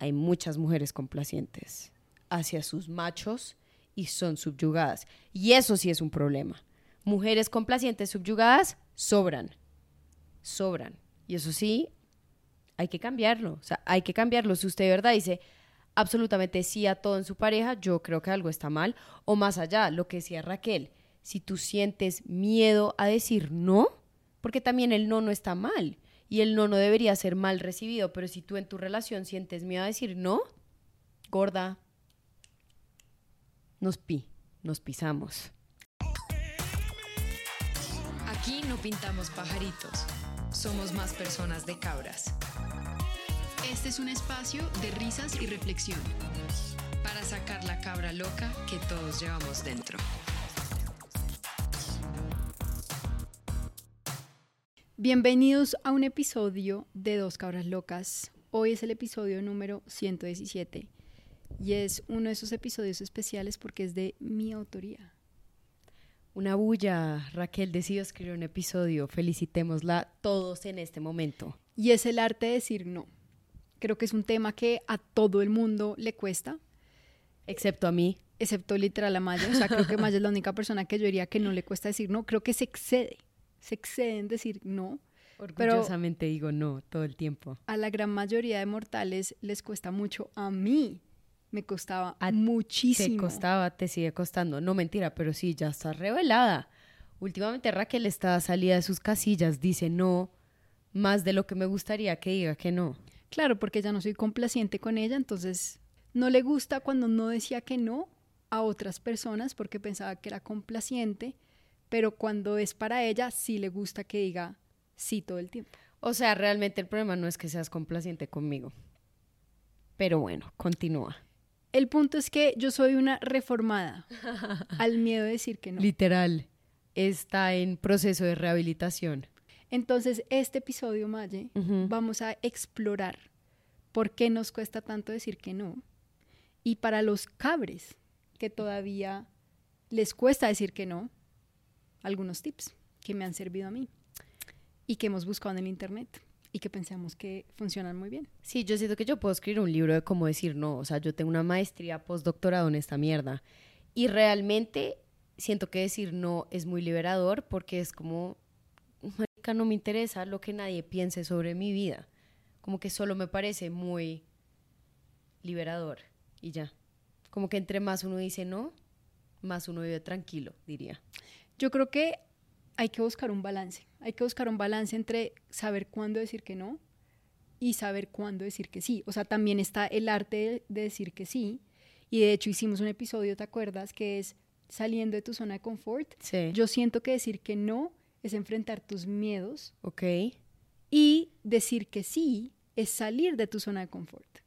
hay muchas mujeres complacientes hacia sus machos y son subyugadas. Y eso sí es un problema. Mujeres complacientes subyugadas sobran, sobran. Y eso sí, hay que cambiarlo. O sea, hay que cambiarlo. Si usted de verdad dice absolutamente sí a todo en su pareja, yo creo que algo está mal. O más allá, lo que decía Raquel, si tú sientes miedo a decir no, porque también el no no está mal y el no no debería ser mal recibido, pero si tú en tu relación sientes miedo a decir no, gorda, nos pi, nos pisamos. Aquí no pintamos pajaritos, somos más personas de cabras. Este es un espacio de risas y reflexión. Para sacar la cabra loca que todos llevamos dentro. Bienvenidos a un episodio de Dos Cabras Locas. Hoy es el episodio número 117 y es uno de esos episodios especiales porque es de mi autoría. Una bulla, Raquel decidió escribir un episodio, felicitémosla todos en este momento. Y es el arte de decir no. Creo que es un tema que a todo el mundo le cuesta. Excepto a mí. Excepto literal a Maya. O sea, creo que Maya es la única persona que yo diría que no le cuesta decir no. Creo que se excede. Se excede en decir no. Orgullosamente digo no todo el tiempo. A la gran mayoría de mortales les cuesta mucho. A mí me costaba muchísimo. Te costaba, te sigue costando. No mentira, pero sí, ya está revelada. Últimamente Raquel está salida de sus casillas, dice no más de lo que me gustaría que diga que no. Claro, porque ya no soy complaciente con ella, entonces no le gusta cuando no decía que no a otras personas porque pensaba que era complaciente, pero cuando es para ella sí le gusta que diga sí todo el tiempo. O sea, realmente el problema no es que seas complaciente conmigo. Pero bueno, continúa. El punto es que yo soy una reformada al miedo de decir que no. Literal, está en proceso de rehabilitación. Entonces, este episodio, Maye, vamos a explorar por qué nos cuesta tanto decir que no. Y para los cabres que todavía les cuesta decir que no, algunos tips que me han servido a mí y que hemos buscado en el internet y que pensamos que funcionan muy bien. Sí, yo siento que yo puedo escribir un libro de cómo decir no. O sea, yo tengo una maestría, postdoctorado en esta mierda. Y realmente siento que decir no es muy liberador porque es como no me interesa lo que nadie piense sobre mi vida. Como que solo me parece muy liberador y ya. Como que entre más uno dice no, más uno vive tranquilo, diría. Yo creo que hay que buscar un balance. Hay que buscar un balance entre saber cuándo decir que no y saber cuándo decir que sí. O sea, también está el arte de, decir que sí. Y de hecho hicimos un episodio, ¿te acuerdas? Que es saliendo de tu zona de confort. Sí. Yo siento que decir que no es enfrentar tus miedos. Ok. Y decir que sí es salir de tu zona de confort.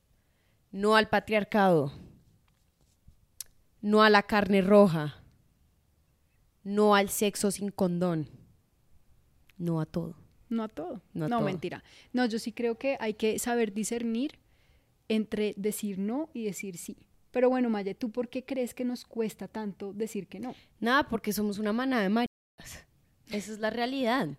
No al patriarcado. No a la carne roja. No al sexo sin condón. No a todo. No a todo. No, mentira. No, yo sí creo que hay que saber discernir entre decir no y decir sí. Pero bueno, Maya, ¿tú por qué crees que nos cuesta tanto decir que no? Nada, porque somos una manada de maricas. Esa es la realidad.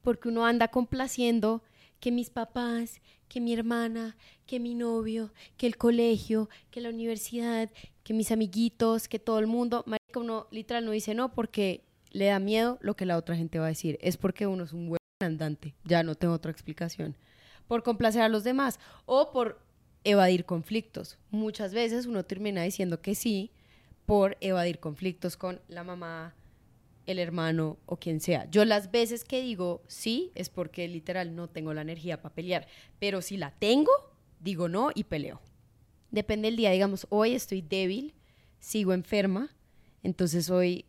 Porque uno anda complaciendo que mis papás, que mi hermana, que mi novio, que el colegio, que la universidad, que mis amiguitos, que todo el mundo. Uno literal no dice no porque le da miedo lo que la otra gente va a decir. Es porque uno es un buen andante. Ya no tengo otra explicación. Por complacer a los demás o por evadir conflictos. Muchas veces uno termina diciendo que sí por evadir conflictos con la mamá, el hermano o quien sea. Yo las veces que digo sí es porque literal no tengo la energía para pelear, pero si la tengo, digo no y peleo. Depende del día, digamos, hoy estoy débil, sigo enferma, entonces hoy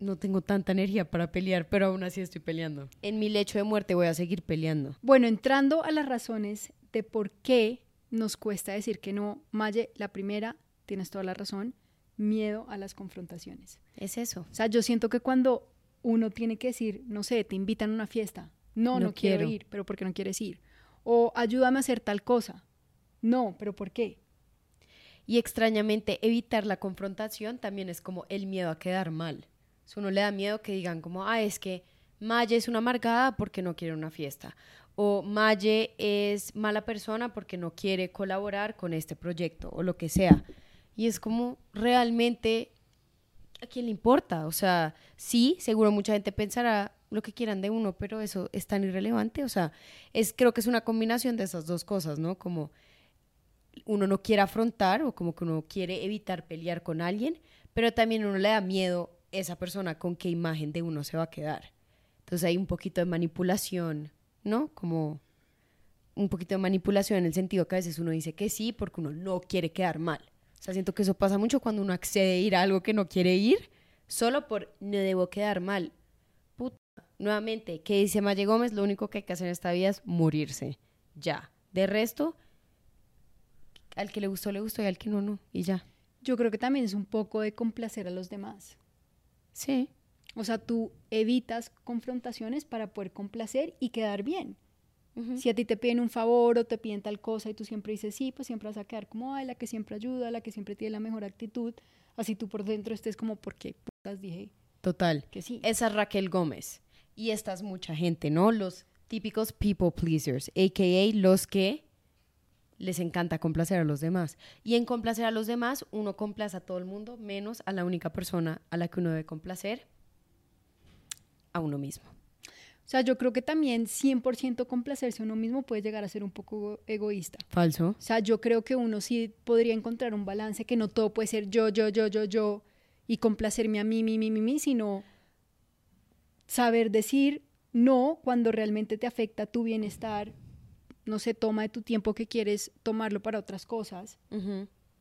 no tengo tanta energía para pelear, pero aún así estoy peleando. En mi lecho de muerte voy a seguir peleando. Bueno, entrando a las razones de por qué nos cuesta decir que no, Maye, la primera, tienes toda la razón, miedo a las confrontaciones. Es eso. O sea, yo siento que cuando uno tiene que decir, no sé, te invitan a una fiesta, no, no, quiero. ir, pero ¿por qué no quieres ir? O ayúdame a hacer tal cosa, no, pero ¿por qué? Y extrañamente evitar la confrontación también es como el miedo a quedar mal. Si uno le da miedo que digan como, ah, es que Maya es una amargada porque no quiere una fiesta. o Maye es mala persona porque no quiere colaborar con este proyecto o lo que sea. Y es como realmente a quién le importa. O sea, sí, seguro mucha gente pensará lo que quieran de uno, pero eso es tan irrelevante. O sea, es, creo que es una combinación de esas dos cosas, ¿no? Como uno no quiere afrontar o como que uno quiere evitar pelear con alguien, pero también uno le da miedo esa persona con qué imagen de uno se va a quedar. Entonces hay un poquito de manipulación, ¿no? Como un poquito de manipulación en el sentido que a veces uno dice que sí porque uno no quiere quedar mal. O sea, siento que eso pasa mucho cuando uno accede a ir a algo que no quiere ir, solo por no debo quedar mal. Puta. Nuevamente, ¿qué dice Maye Gómez? Lo único que hay que hacer en esta vida es morirse. Ya. De resto, al que le gustó, le gustó y al que no, no. Y ya. Yo creo que también es un poco de complacer a los demás. Sí. O sea, tú evitas confrontaciones para poder complacer y quedar bien. Si a ti te piden un favor o te piden tal cosa y tú siempre dices sí, pues siempre vas a quedar como, ay, la que siempre ayuda, la que siempre tiene la mejor actitud. Así tú por dentro estés como, ¿por qué putas dije? Total. Que sí. Esa es Raquel Gómez. Y esta es mucha gente, ¿no? Los típicos people pleasers, a.k.a. los que les encanta complacer a los demás. Y en complacer a los demás, uno complace a todo el mundo, menos a la única persona a la que uno debe complacer, a uno mismo. O sea, yo creo que también 100% complacerse a uno mismo puede llegar a ser un poco egoísta. Falso. O sea, yo creo que uno sí podría encontrar un balance que no todo puede ser yo, yo, yo, yo, yo y complacerme a mí, mí, mí, mí, mí, sino saber decir no cuando realmente te afecta tu bienestar, no se toma de tu tiempo que quieres tomarlo para otras cosas.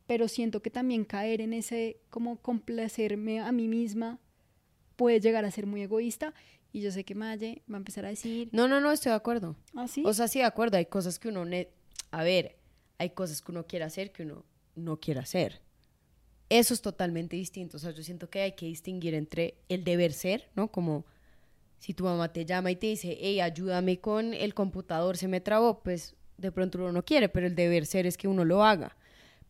Pero siento que también caer en ese como complacerme a mí misma puede llegar a ser muy egoísta y yo sé que Maye va a empezar a decir... No, no, no, estoy de acuerdo. ¿Ah, sí? O sea, sí, de acuerdo. Hay cosas que uno... A ver, hay cosas que uno quiere hacer que uno no quiere hacer. Eso es totalmente distinto. O sea, yo siento que hay que distinguir entre el deber ser, ¿no? Como si tu mamá te llama y te dice, hey, ayúdame con el computador, se me trabó, pues de pronto uno no quiere, pero el deber ser es que uno lo haga.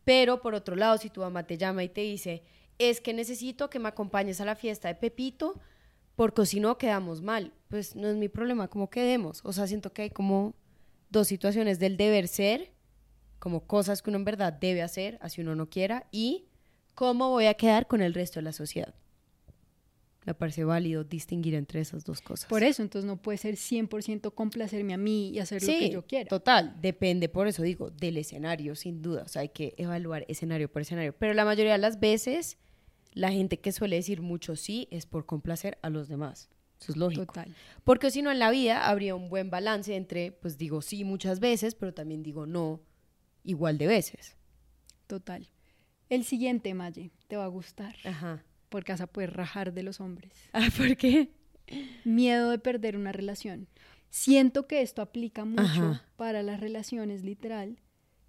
Pero por otro lado, si tu mamá te llama y te dice, es que necesito que me acompañes a la fiesta de Pepito, porque si no quedamos mal. Pues no es mi problema cómo quedemos. O sea, siento que hay como dos situaciones del deber ser, como cosas que uno en verdad debe hacer, así uno no quiera, y cómo voy a quedar con el resto de la sociedad. Me parece válido distinguir entre esas dos cosas. Por eso, entonces no puede ser 100% complacerme a mí y hacer lo que yo quiera. Total, depende, por eso digo, del escenario, sin duda. O sea, hay que evaluar escenario por escenario. Pero la mayoría de las veces la gente que suele decir mucho sí es por complacer a los demás. Eso es lógico. Total. Porque si no, en la vida habría un buen balance entre, pues digo sí muchas veces, pero también digo no igual de veces. Total. El siguiente, Maye, te va a gustar. Ajá. Porque vas a poder rajar de los hombres. Ah, ¿por qué? Miedo de perder una relación. Siento que esto aplica mucho para las relaciones, literal,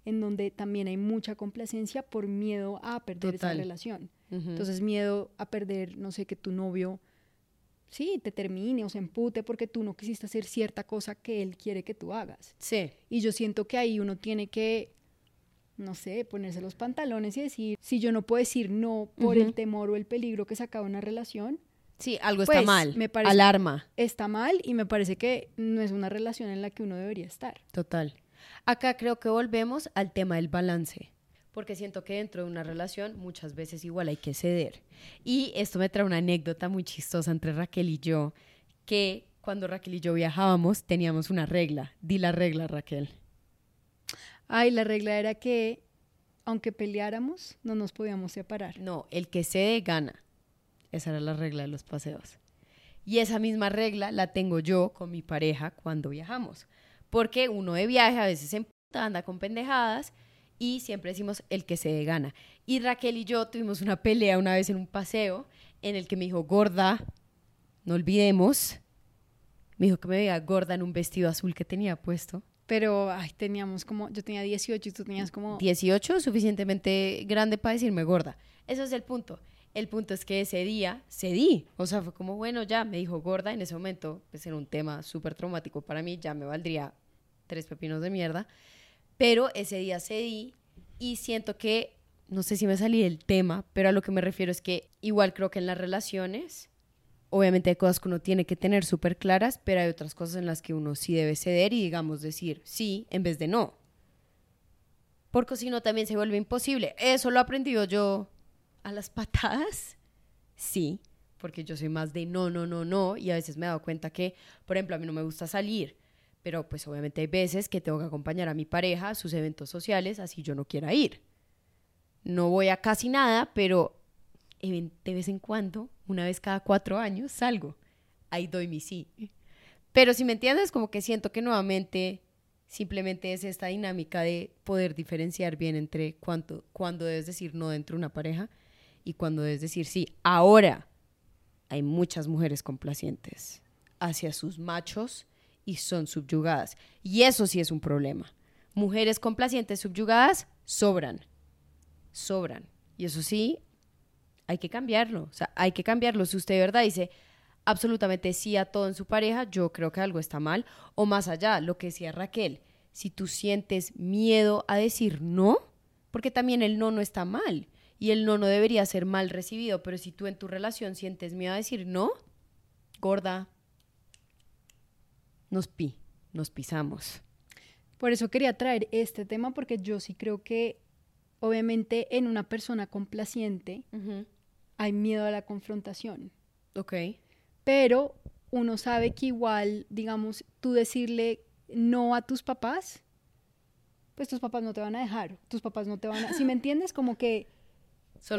en donde también hay mucha complacencia por miedo a perder esa relación. Entonces, miedo a perder, no sé, que tu novio, sí, te termine o se empute porque tú no quisiste hacer cierta cosa que él quiere que tú hagas. Sí. Y yo siento que ahí uno tiene que, no sé, ponerse los pantalones y decir, si yo no puedo decir no por el temor o el peligro que se acaba una relación, Sí, algo está pues, mal. me parece- Alarma. está mal y me parece que no es una relación en la que uno debería estar. Total. Acá creo que volvemos al tema del balance. Porque siento que dentro de una relación muchas veces igual hay que ceder. Y esto me trae una anécdota muy chistosa entre Raquel y yo, que cuando Raquel y yo viajábamos teníamos una regla. Di la regla, Raquel. Ay, la regla era que aunque peleáramos, no nos podíamos separar. No, el que cede gana. Esa era la regla de los paseos. Y esa misma regla la tengo yo con mi pareja cuando viajamos. Porque uno de viaje a veces se anda con pendejadas y siempre decimos el que cede gana. Y Raquel y yo tuvimos una pelea una vez en un paseo en el que me dijo, gorda, no olvidemos. Me dijo que me veía gorda en un vestido azul que tenía puesto. Pero, ay, teníamos como, yo tenía 18 y tú tenías como... 18, suficientemente grande para decirme gorda. Eso es el punto. El punto es que ese día cedí. O sea, fue como, bueno, ya me dijo gorda. En ese momento, pues era un tema súper traumático para mí. Ya me valdría tres pepinos de mierda. Pero ese día cedí y siento que, no sé si me salí del tema, pero a lo que me refiero es que igual creo que en las relaciones obviamente hay cosas que uno tiene que tener súper claras, pero hay otras cosas en las que uno sí debe ceder y digamos decir sí en vez de no. Porque si no también se vuelve imposible. Eso lo he aprendido yo a las patadas. Sí, porque yo soy más de no, no, no, no. Y a veces me he dado cuenta que, por ejemplo, a mí no me gusta salir. Pero pues obviamente hay veces que tengo que acompañar a mi pareja a sus eventos sociales, así yo no quiera ir. No voy a casi nada, pero de vez en cuando, una vez cada cuatro años, salgo. Ahí doy mi sí. Pero si me entiendes, como que siento que nuevamente simplemente es esta dinámica de poder diferenciar bien entre cuánto, cuándo debes decir no dentro de una pareja y cuándo debes decir sí. Ahora, hay muchas mujeres complacientes hacia sus machos y son subyugadas. Y eso sí es un problema. Mujeres complacientes subyugadas sobran. Sobran. Y eso sí, hay que cambiarlo. O sea, hay que cambiarlo. Si usted de verdad dice absolutamente sí a todo en su pareja, yo creo que algo está mal. O más allá, lo que decía Raquel, si tú sientes miedo a decir no, porque también el no no está mal y el no no debería ser mal recibido, pero si tú en tu relación sientes miedo a decir no, gorda, nos pi, nos pisamos. Por eso quería traer este tema porque yo sí creo que obviamente en una persona complaciente hay miedo a la confrontación. Ok. Pero uno sabe que igual, digamos, tú decirle no a tus papás, pues tus papás no te van a dejar, tus papás no te van a... Si me entiendes, como que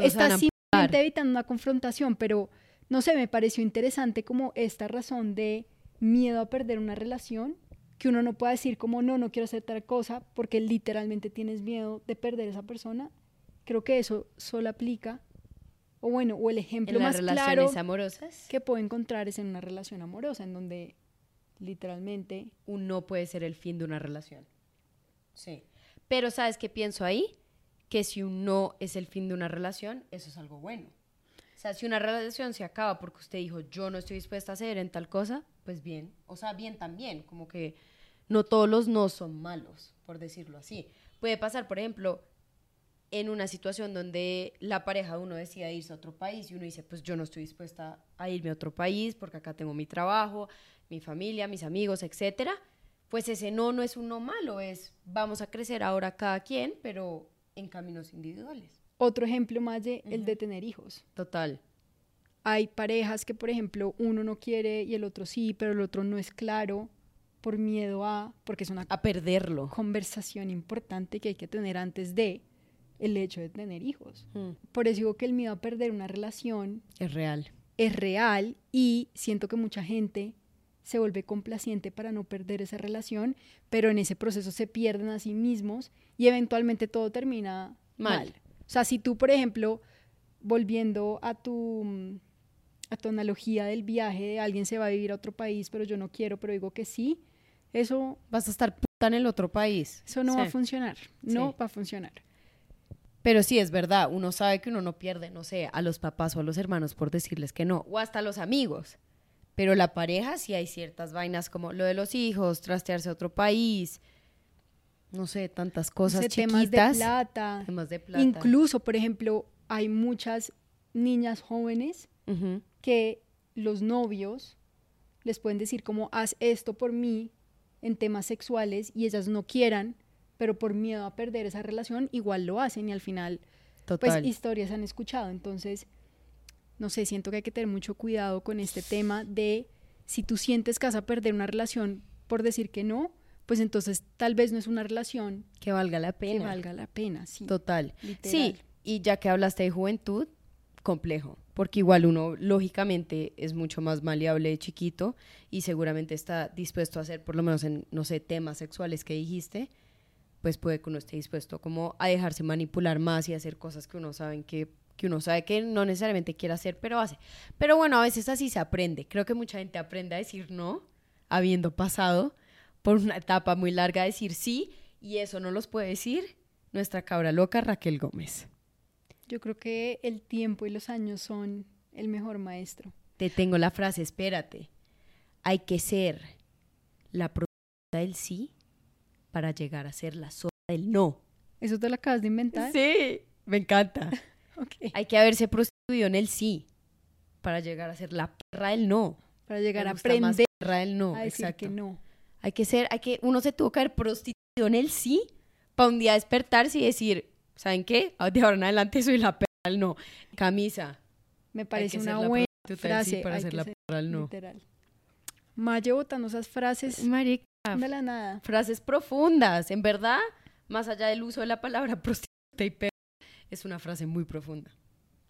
estás simplemente evitando una confrontación, pero no sé, me pareció interesante como esta razón de miedo a perder una relación, que uno no pueda decir como no, no quiero hacer tal cosa, porque literalmente tienes miedo de perder a esa persona. Creo que eso solo aplica o bueno, o el ejemplo más claro amorosas? que puedo encontrar es en una relación amorosa, en donde literalmente un no puede ser el fin de una relación. Sí. Pero ¿sabes qué pienso ahí? Que si un no es el fin de una relación, eso es algo bueno. O sea, si una relación se acaba porque usted dijo, yo no estoy dispuesta a hacer en tal cosa, pues bien. O sea, bien también, como que no todos los no son malos, por decirlo así. Puede pasar, por ejemplo, en una situación donde la pareja de uno decida irse a otro país y uno dice, pues yo no estoy dispuesta a irme a otro país porque acá tengo mi trabajo, mi familia, mis amigos, etcétera, pues ese no no es un no malo, es vamos a crecer ahora cada quien, pero en caminos individuales. Otro ejemplo más de el de tener hijos. Total. Hay parejas que, por ejemplo, uno no quiere y el otro sí, pero el otro no es claro por miedo a, porque es una a perderlo. Conversación importante que hay que tener antes de el hecho de tener hijos. Hmm. Por eso digo que el miedo a perder una relación es real. Es real y siento que mucha gente se vuelve complaciente para no perder esa relación, pero en ese proceso se pierden a sí mismos y eventualmente todo termina mal. O sea, si tú, por ejemplo, volviendo a tu, a tu analogía del viaje, de alguien se va a vivir a otro país, pero yo no quiero, pero digo que sí, eso... Vas a estar puta en el otro país. Eso no va a funcionar, no va a funcionar. Pero sí, es verdad, uno sabe que uno no pierde, no sé, a los papás o a los hermanos por decirles que no, o hasta a los amigos. Pero la pareja sí hay ciertas vainas como lo de los hijos, trastearse a otro país, no sé, tantas cosas chiquitas. Temas de plata. Temas de plata. Incluso, por ejemplo, hay muchas niñas jóvenes que los novios les pueden decir como haz esto por mí en temas sexuales y ellas no quieran pero por miedo a perder esa relación igual lo hacen y al final pues historias han escuchado. Entonces, no sé, siento que hay que tener mucho cuidado con este tema de si tú sientes que vas a perder una relación por decir que no, pues entonces tal vez no es una relación que valga la pena. Que valga la pena, sí. Total. Sí, y ya que hablaste de juventud, complejo, porque igual uno lógicamente es mucho más maleable de chiquito y seguramente está dispuesto a hacer, por lo menos en, no sé, temas sexuales que dijiste, pues puede que uno esté dispuesto como a dejarse manipular más y hacer cosas que uno sabe que, que uno sabe que no necesariamente quiere hacer, pero hace. Pero bueno, a veces así se aprende. Creo que mucha gente aprende a decir no, habiendo pasado por una etapa muy larga a decir sí, y eso no los puede decir nuestra cabra loca Raquel Gómez. Yo creo que el tiempo y los años son el mejor maestro. Te tengo la frase, espérate. Hay que ser la protagonista del sí para llegar a ser la sola del no. ¿Eso te lo acabas de inventar? Sí, me encanta. Hay que haberse prostituido en el sí para llegar a ser la perra del no. Para llegar a gusta más aprender perra del no, a decir exacto. que no. Hay que ser, hay que, uno se tuvo que haber prostituido en el sí para un día despertarse y decir, ¿saben qué? Ah, De ahora en adelante soy la perra del no. Camisa. Me parece una buena del sí frase. para hay ser que la ser perra del no. literal. Maye botando esas frases Marica. De la nada. Frases profundas, en verdad, más allá del uso de la palabra prostituta y perra, es una frase muy profunda.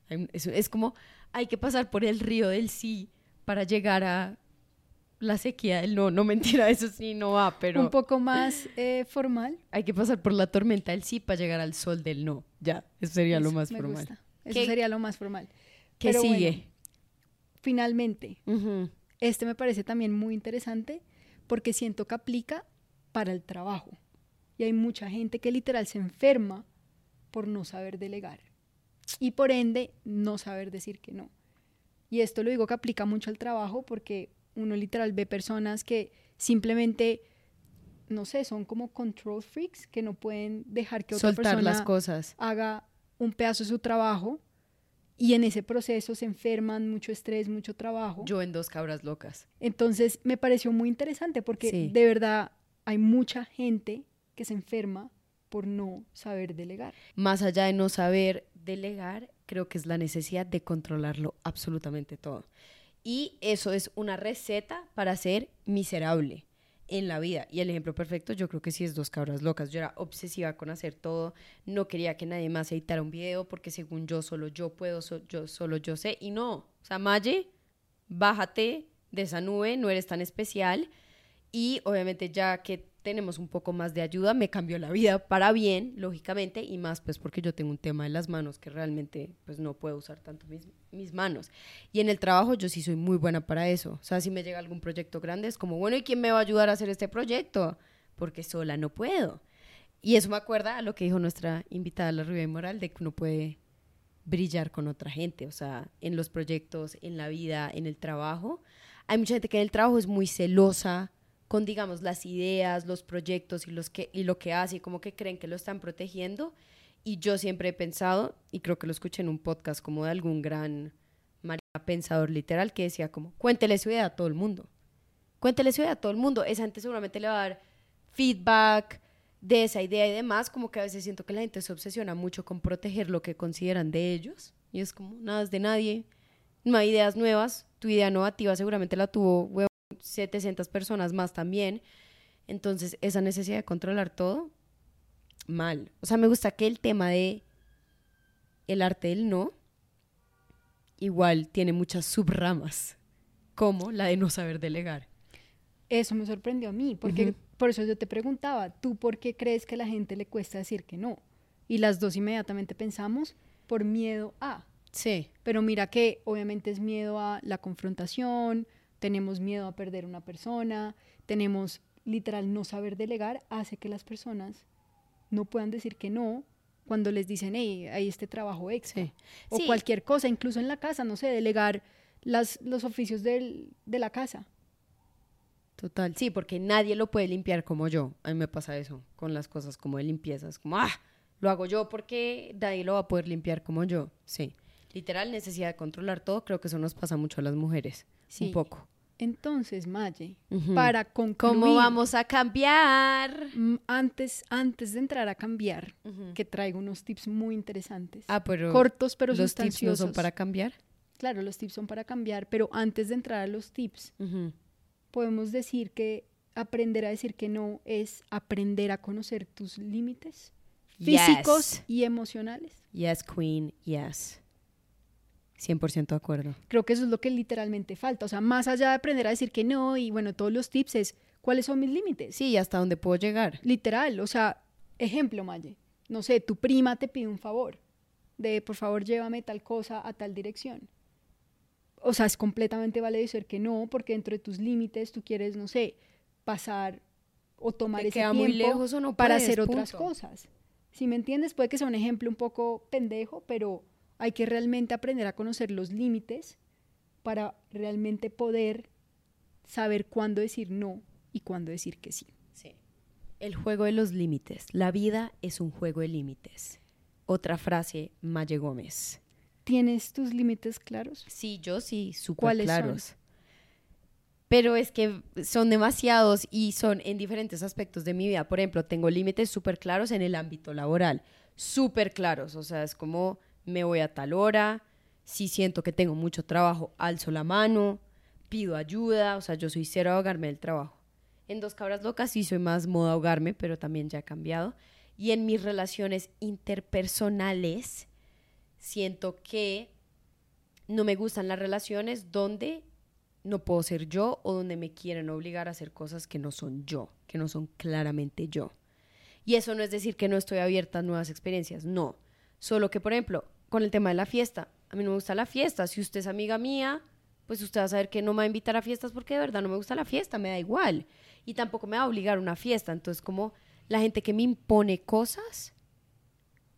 Es, es como, hay que pasar por el río del sí para llegar a la sequía del no. No mentira, eso sí no va, pero Un poco más eh, formal. hay que pasar por la tormenta del sí para llegar al sol del no. Ya, eso sería lo más me formal. gusta. Eso ¿Qué- sería lo más formal. ¿Qué Pero sigue? bueno, finalmente, este me parece también muy interesante porque siento que aplica para el trabajo. Y hay mucha gente que literal se enferma por no saber delegar. Y por ende, no saber decir que no. Y esto lo digo que aplica mucho al trabajo porque uno literal ve personas que simplemente, no sé, son como control freaks, que no pueden dejar que otra Soltar persona las cosas. haga un pedazo de su trabajo y en ese proceso se enferman, mucho estrés, mucho trabajo. Yo en dos cabras locas. Entonces me pareció muy interesante porque Sí. de verdad hay mucha gente que se enferma por no saber delegar. Más allá de no saber delegar, creo que es la necesidad de controlarlo absolutamente todo. Y eso es una receta para ser miserable en la vida. Y el ejemplo perfecto yo creo que sí es dos cabras locas. Yo era obsesiva con hacer todo, no quería que nadie más editara un video porque según yo solo yo puedo, yo solo yo sé. Y no, o sea, Maye, bájate de esa nube, no eres tan especial. Y obviamente ya que tenemos un poco más de ayuda, me cambió la vida para bien, lógicamente, y más pues porque yo tengo un tema en las manos que realmente pues no puedo usar tanto mis, mis manos. Y en el trabajo yo sí soy muy buena para eso. O sea, si me llega algún proyecto grande es como, bueno, ¿y quién me va a ayudar a hacer este proyecto? Porque sola no puedo. Y eso me acuerda a lo que dijo nuestra invitada, la Rubia Moral, de que uno puede brillar con otra gente, o sea, en los proyectos, en la vida, en el trabajo. Hay mucha gente que en el trabajo es muy celosa con, digamos, las ideas, los proyectos y, los que, y lo que hace, y como que creen que lo están protegiendo. Y yo siempre he pensado, y creo que lo escuché en un podcast como de algún gran pensador literal, que decía como, cuéntele su idea a todo el mundo. Cuéntele su idea a todo el mundo. Esa gente seguramente le va a dar feedback de esa idea y demás, como que a veces siento que la gente se obsesiona mucho con proteger lo que consideran de ellos. Y es como, nada es de nadie, no hay ideas nuevas, tu idea innovativa seguramente la tuvo 700 personas más también. Entonces, esa necesidad de controlar todo, mal. O sea, me gusta que el tema de el arte del no, igual tiene muchas subramas, como la de no saber delegar. Eso me sorprendió a mí, porque por eso yo te preguntaba, ¿tú por qué crees que a la gente le cuesta decir que no? Y las dos inmediatamente pensamos por miedo a. Sí. Pero mira que obviamente es miedo a la confrontación, tenemos miedo a perder una persona, tenemos literal no saber delegar, hace que las personas no puedan decir que no cuando les dicen, hey, hay este trabajo extra. Sí. O Sí. cualquier cosa, incluso en la casa, no sé, delegar las, los oficios del- de la casa. Total, sí, porque nadie lo puede limpiar como yo. A mí me pasa eso con las cosas como de limpiezas, como, ah, lo hago yo porque nadie lo va a poder limpiar como yo. Sí, literal, necesidad de controlar todo, creo que eso nos pasa mucho a las mujeres, Sí. un poco. Entonces, Maye, para concluir, ¿Cómo vamos a cambiar? antes, antes de entrar a cambiar, que traigo unos tips muy interesantes. Ah, pero cortos pero los tips no son para cambiar. Claro, los tips son para cambiar, pero antes de entrar a los tips, podemos decir que aprender a decir que no es aprender a conocer tus límites físicos Yes. y emocionales. Yes, queen, yes. 100% de acuerdo. Creo que eso es lo que literalmente falta. O sea, más allá de aprender a decir que no y bueno, todos los tips es cuáles son mis límites. Sí, ¿y hasta dónde puedo llegar? Literal, o sea, ejemplo, Maye. No sé, tu prima te pide un favor de por favor llévame tal cosa a tal dirección. O sea, es completamente válido decir que no, porque dentro de tus límites tú quieres, no sé, pasar o tomar Te ese queda tiempo muy lejos o no para puedes, hacer otras cosas. Si me entiendes, puede que sea un ejemplo un poco pendejo, pero hay que realmente aprender a conocer los límites para realmente poder saber cuándo decir no y cuándo decir que sí. Sí. El juego de los límites. La vida es un juego de límites. Otra frase, Maye Gómez. ¿Tienes tus límites claros? Sí, yo sí, súper ¿Cuáles son? claros. Pero es que son demasiados y son en diferentes aspectos de mi vida. Por ejemplo, tengo límites súper claros en el ámbito laboral. Súper claros. O sea, es como me voy a tal hora. Si siento que tengo mucho trabajo, alzo la mano, pido ayuda. O sea, yo soy cero a ahogarme del trabajo. En Dos Cabras Locas sí soy más modo ahogarme, pero también ya ha cambiado. Y en mis relaciones interpersonales siento que no me gustan las relaciones donde no puedo ser yo o donde me quieren obligar a hacer cosas que no son yo, que no son claramente yo. Y eso no es decir que no estoy abierta a nuevas experiencias, no. Solo que, por ejemplo, con el tema de la fiesta, a mí no me gusta la fiesta. Si usted es amiga mía, pues usted va a saber que no me va a invitar a fiestas porque de verdad no me gusta la fiesta, me da igual. Y tampoco me va a obligar a una fiesta. Entonces, como la gente que me impone cosas,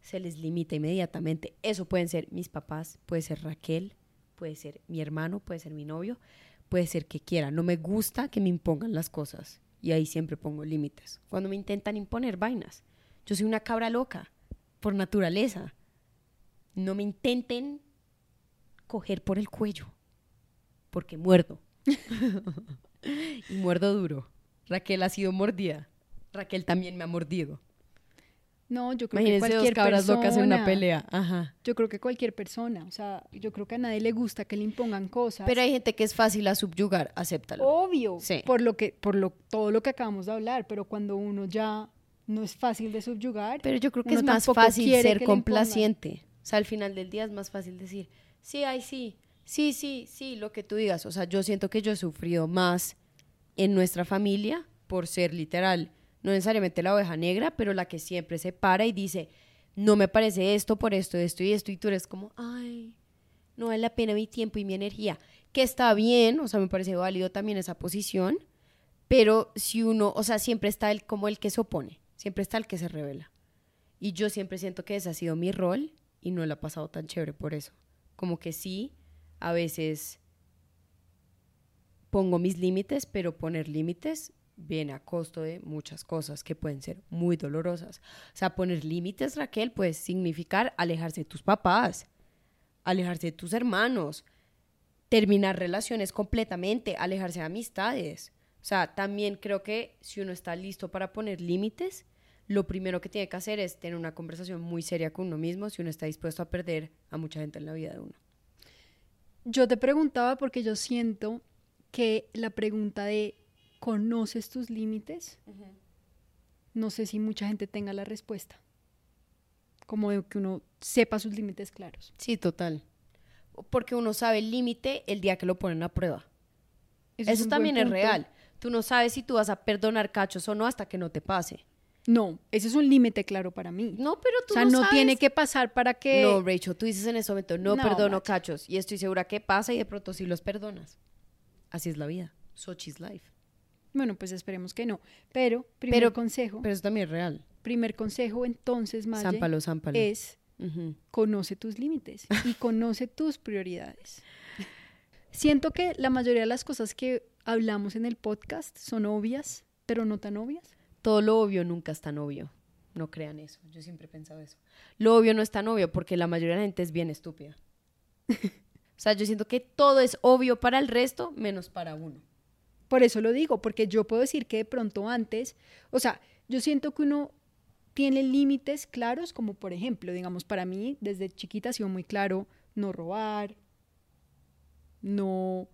se les limita inmediatamente. Eso pueden ser mis papás, puede ser Raquel, puede ser mi hermano, puede ser mi novio, puede ser que quiera. No me gusta que me impongan las cosas. Y ahí siempre pongo límites. Cuando me intentan imponer vainas. Yo soy una cabra loca, por naturaleza. No me intenten coger por el cuello, porque muerdo. y muerdo duro. Raquel ha sido mordida. Raquel también me ha mordido. No, yo creo Imagínense que dos cualquier cabras persona, locas en una pelea. Ajá. Yo creo que cualquier persona, o sea, yo creo que a nadie le gusta que le impongan cosas. Pero hay gente que es fácil a subyugar, acéptalo. obvio, Sí. por lo que por lo todo lo que acabamos de hablar, pero cuando uno ya no es fácil de subyugar, Pero yo creo que es más fácil ser complaciente. Sea, al final del día es más fácil decir, sí, ay, sí, sí, sí, sí, lo que tú digas. O sea, yo siento que yo he sufrido más en nuestra familia por ser literal, no necesariamente la oveja negra, pero la que siempre se para y dice, no me parece esto por esto, esto y esto, y tú eres como, ay, no vale la pena mi tiempo y mi energía. Que está bien, o sea, me parece válido también esa posición, pero si uno, o sea, siempre está el como el que se opone, siempre está el que se revela. Y yo siempre siento que ese ha sido mi rol y no lo ha pasado tan chévere por eso. Como que sí, a veces pongo mis límites, pero poner límites viene a costo de muchas cosas que pueden ser muy dolorosas. O sea, poner límites, Raquel, puede significar alejarse de tus papás, alejarse de tus hermanos, terminar relaciones completamente, alejarse de amistades. O sea, también creo que si uno está listo para poner límites, lo primero que tiene que hacer es tener una conversación muy seria con uno mismo si uno está dispuesto a perder a mucha gente en la vida de uno. yo te preguntaba porque yo siento que la pregunta de ¿conoces tus límites? No sé si mucha gente tenga la respuesta. Como de que uno sepa sus límites claros. Sí, total. Porque uno sabe el límite el día que lo ponen a prueba. Eso, es un buen también es real. Tú no sabes si tú vas a perdonar cachos o no hasta que no te pase. No, ese es un límite claro para mí. No, pero tú o sea, no, sabes. tiene que pasar para que... No, Rachel, tú dices en ese momento, no, No, perdono macho. cachos. Y estoy segura que pasa y de pronto sí los perdonas. Así es la vida. Sochi's life. Bueno, pues esperemos que no. Pero, primer Pero- consejo, Pero eso también es real. primer consejo entonces, Maye, Zámpalo, zámpalo. es Ujú. conoce tus límites y conoce tus prioridades. Siento que la mayoría de las cosas que hablamos en el podcast son obvias, pero no tan obvias. Todo lo obvio nunca es tan obvio. No crean eso. Yo siempre he pensado eso. Lo obvio no es tan obvio porque la mayoría de la gente es bien estúpida. o sea, yo siento que todo es obvio para el resto menos para uno. Por eso lo digo, porque yo puedo decir que de pronto antes, o sea, yo siento que uno tiene límites claros, como por ejemplo, digamos, para mí desde chiquita ha sido muy claro no robar, no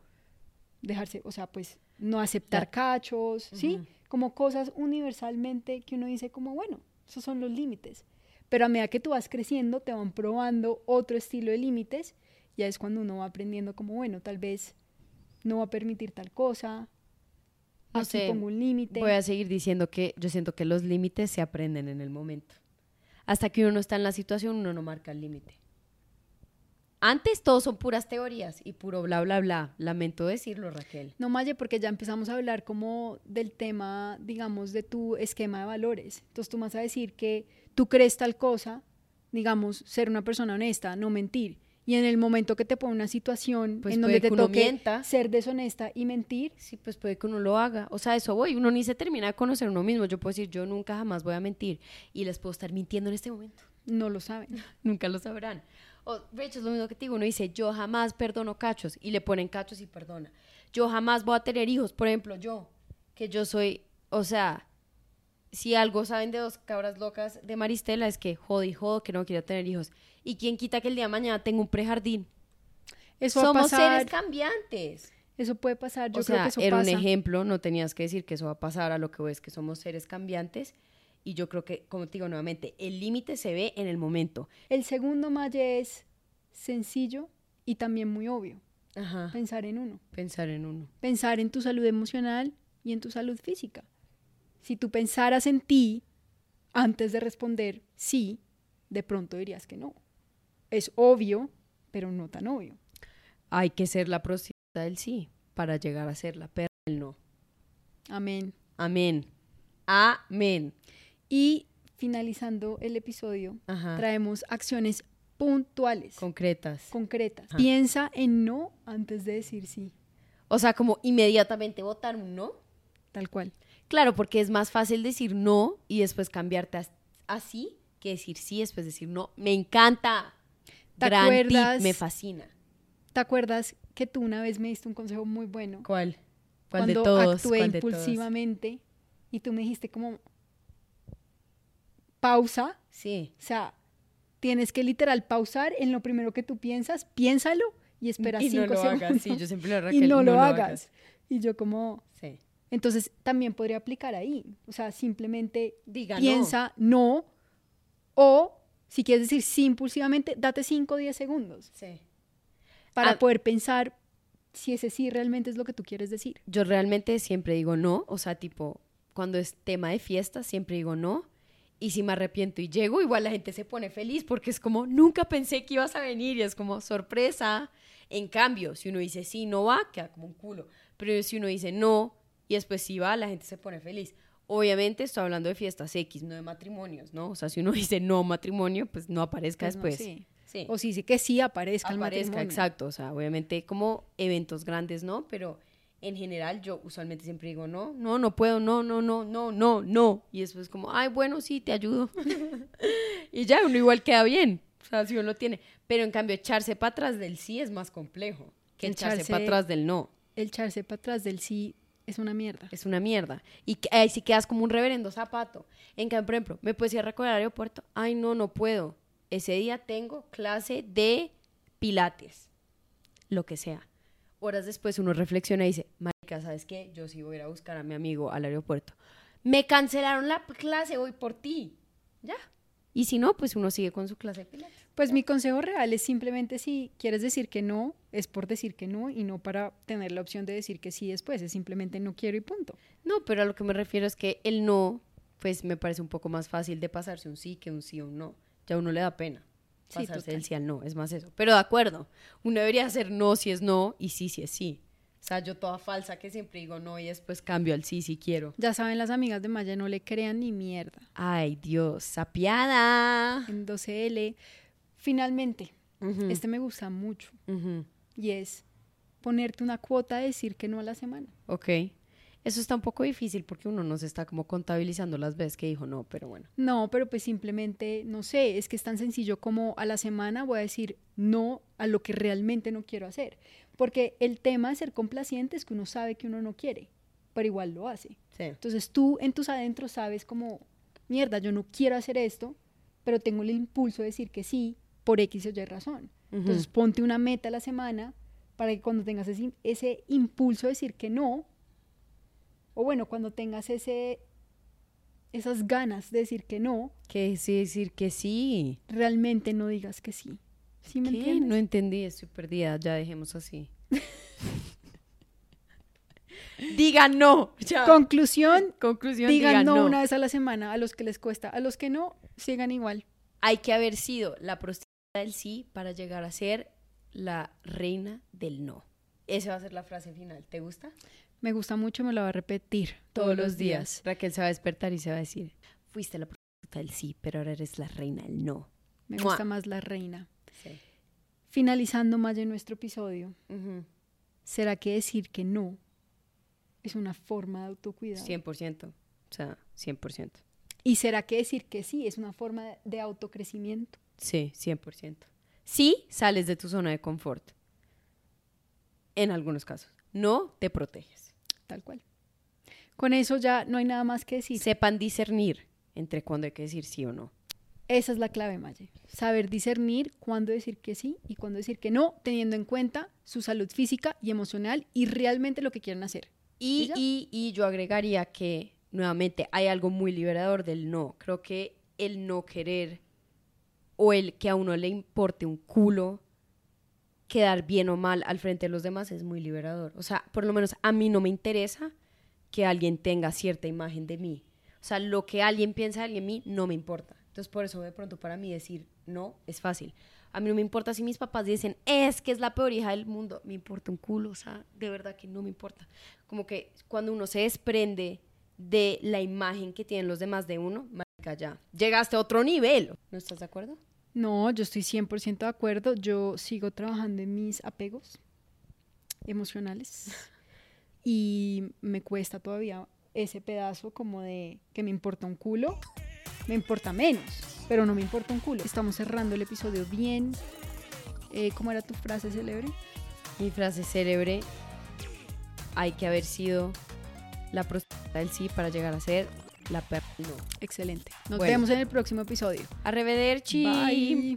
dejarse, o sea, pues no aceptar cachos, ¿sí? Como cosas universalmente que uno dice como, bueno, esos son los límites. Pero a medida que tú vas creciendo, te van probando otro estilo de límites, ya es cuando uno va aprendiendo como, bueno, tal vez no va a permitir tal cosa, No aquí sé, pongo un límite. Voy a seguir diciendo que yo siento que los límites se aprenden en el momento. Hasta que uno no está en la situación, uno no marca el límite. Antes todo son puras teorías y puro bla, bla, bla. Lamento decirlo, Raquel. No, Maye, porque ya empezamos a hablar como del tema, digamos, de tu esquema de valores. Entonces tú vas a decir que tú crees tal cosa, digamos, ser una persona honesta, no mentir. Y en el momento que te pone una situación Pues en donde te toque mienta. ser deshonesta y mentir, Sí, pues puede que uno lo haga. O sea, eso voy. Uno ni se termina de conocer uno mismo. Yo puedo decir, yo nunca jamás voy a mentir. Y les puedo estar mintiendo en este momento. No lo saben. Nunca lo sabrán. O, hecho, es lo mismo que te digo. Uno dice, yo jamás perdono cachos. Y le ponen cachos y perdona. Yo jamás voy a tener hijos. Por ejemplo, yo, que yo soy, o sea, si algo saben de dos cabras locas de Maristela es que jode y jodo que no quiero tener hijos. Y quién quita que el día de mañana tenga un prejardín. Eso va a Somos pasar. seres cambiantes. Eso puede pasar. Yo o creo sea, que eso era pasa. un ejemplo, no tenías que decir que eso va a pasar a lo que ves que somos seres cambiantes. Y yo creo que, como te digo nuevamente, el límite se ve en el momento. El segundo Maye es sencillo y también muy obvio. Ajá. Pensar en uno. Pensar en uno. Pensar en tu salud emocional y en tu salud física. Si tú pensaras en ti antes de responder sí, de pronto dirías que no. Es obvio, pero no tan obvio. Hay que ser la prostituta del sí para llegar a ser la perra del no. Amén. Amén. Amén. Y finalizando el episodio, Ajá. traemos acciones puntuales, Concretas. concretas. Ajá. Piensa en no antes de decir sí, O sea, como inmediatamente votar un no. tal cual. Claro, porque es más fácil decir no y después cambiarte as- así que decir sí, después decir no. Me encanta. ¿Te Gran tip, acuerdas? me fascina. ¿Te acuerdas que tú una vez me diste un consejo muy bueno? ¿Cuál? ¿Cuál de cuando todos? actué ¿Cuál de todos? impulsivamente y tú me dijiste como pausa, Sí. o sea, tienes que literal pausar en lo primero que tú piensas, piénsalo y espera y cinco no lo segundos hagas. Sí, yo siempre y Raquel, no, lo, hagas. Y yo como, Sí. entonces también podría aplicar ahí, o sea, simplemente Diga no. piensa no. o si quieres decir sí impulsivamente, date 5 o 10 segundos Sí. para Ah. poder pensar si ese sí realmente es lo que tú quieres decir. Yo realmente siempre digo no, o sea, tipo, cuando es tema de fiesta, siempre digo no. Y si me arrepiento y llego, igual la gente se pone feliz porque es como, nunca pensé que ibas a venir y es como sorpresa. En cambio, si uno dice sí, no va, queda como un culo. Pero si uno dice no y después sí va, la gente se pone feliz. Obviamente estoy hablando de fiestas X, no de matrimonios, ¿no? O sea, si uno dice no matrimonio, pues no aparezca Pues no, después. sí. Sí. O si dice que sí aparezca el aparezca, matrimonio. exacto. O sea, obviamente como eventos grandes, ¿no? Pero en general yo usualmente siempre digo, no, no, no puedo, no, no, no, no, no, no. Y después como, ay, bueno, sí, te ayudo. y ya, uno igual queda bien. O sea, si uno lo tiene. Pero en cambio, echarse para atrás del sí es más complejo que echarse Echarse- para atrás del no. El echarse para atrás del sí es una mierda. Es una mierda. Y ahí sí quedas como un reverendo zapato. En cambio, por ejemplo, ¿me puedes ir a recoger al aeropuerto? Ay, no, no puedo. Ese día tengo clase de pilates. Lo que sea. Horas después uno reflexiona y dice, marica, ¿sabes qué? Yo sí voy a ir a buscar a mi amigo al aeropuerto. Me cancelaron la clase, voy por ti. Ya. Y si no, pues uno sigue con su clase de pilates. Pues mi consejo real es simplemente si quieres decir que no, es por decir que no y no para tener la opción de decir que sí después, es simplemente no quiero y punto. No, pero a lo que me refiero es que el no, pues me parece un poco más fácil de pasarse un sí que un sí o un no. Ya a uno le da pena pasarse del sí al no, es más eso. Pero de acuerdo, uno debería hacer no si es no y sí si es sí. O sea, yo toda falsa que siempre digo no y después cambio al sí si quiero. Ya saben las amigas de Maya, no le crean ni mierda. Ay, Dios, sapiada. En 12L, finalmente, este me gusta mucho y es ponerte una cuota de decir que no a la semana. Ok. Eso está un poco difícil porque uno no se está como contabilizando las veces que dijo no, pero bueno. No, pero pues simplemente, no sé, es que es tan sencillo como a la semana voy a decir no a lo que realmente no quiero hacer. Porque el tema de ser complaciente es que uno sabe que uno no quiere, pero igual lo hace. Sí. Entonces tú en tus adentros sabes como, mierda, yo no quiero hacer esto, pero tengo el impulso de decir que sí por X o Y razón. Entonces ponte una meta a la semana para que cuando tengas ese, ese impulso de decir que no, o bueno, cuando tengas ese, esas ganas de decir que no, Que sí decir que sí. realmente no digas que sí. ¿Sí me ¿Qué? entiendes? No entendí, estoy perdida. Ya dejemos así. diga no. Ya. Conclusión, Conclusión, digan diga no, no. una vez a la semana a los que les cuesta, a los que no, sigan igual. Hay que haber sido la prostituta del sí para llegar a ser la reina del no. Esa va a ser la frase final. ¿Te gusta? Me gusta mucho, me lo va a repetir todos, los días. Raquel se va a despertar y se va a decir, fuiste la prostituta del sí, pero ahora eres la reina del no. Me Mua. gusta más la reina. Sí. Finalizando más de nuestro episodio. ¿será que decir que no es una forma de autocuidado? 100%. O sea, 100%. ¿Y será que decir que sí es una forma de autocrecimiento? Sí, 100%. Sí, sales de tu zona de confort. En algunos casos. No, te proteges. Tal cual. Con eso ya no hay nada más que decir. Sepan discernir entre cuándo hay que decir sí o no. Esa es la clave, Maye. Saber discernir cuándo decir que sí y cuándo decir que no, teniendo en cuenta su salud física y emocional y realmente lo que quieren hacer. Y, y, y, yo agregaría que, nuevamente, hay algo muy liberador del no. Creo que el no querer o el que a uno le importe un culo quedar bien o mal al frente de los demás es muy liberador. O sea, por lo menos a mí no me interesa que alguien tenga cierta imagen de mí. O sea, lo que alguien piensa de mí no me importa. Entonces, por eso de pronto para mí decir no es fácil. A mí no me importa si mis papás dicen, es que es la peor hija del mundo. Me importa un culo, o sea, de verdad que no me importa. Como que cuando uno se desprende de la imagen que tienen los demás de uno, marica, ya llegaste a otro nivel. ¿No estás de acuerdo? No, yo estoy 100% de acuerdo. Yo sigo trabajando en mis apegos emocionales y me cuesta todavía ese pedazo como de que me importa un culo, me importa menos, pero no me importa un culo. Estamos cerrando el episodio bien. Eh, ¿Cómo era tu frase célebre? Mi frase célebre, hay que haber sido la prostituta del sí para llegar a ser la perra no. Excelente. Nos vemos en el próximo episodio. Arrivederci. Bye.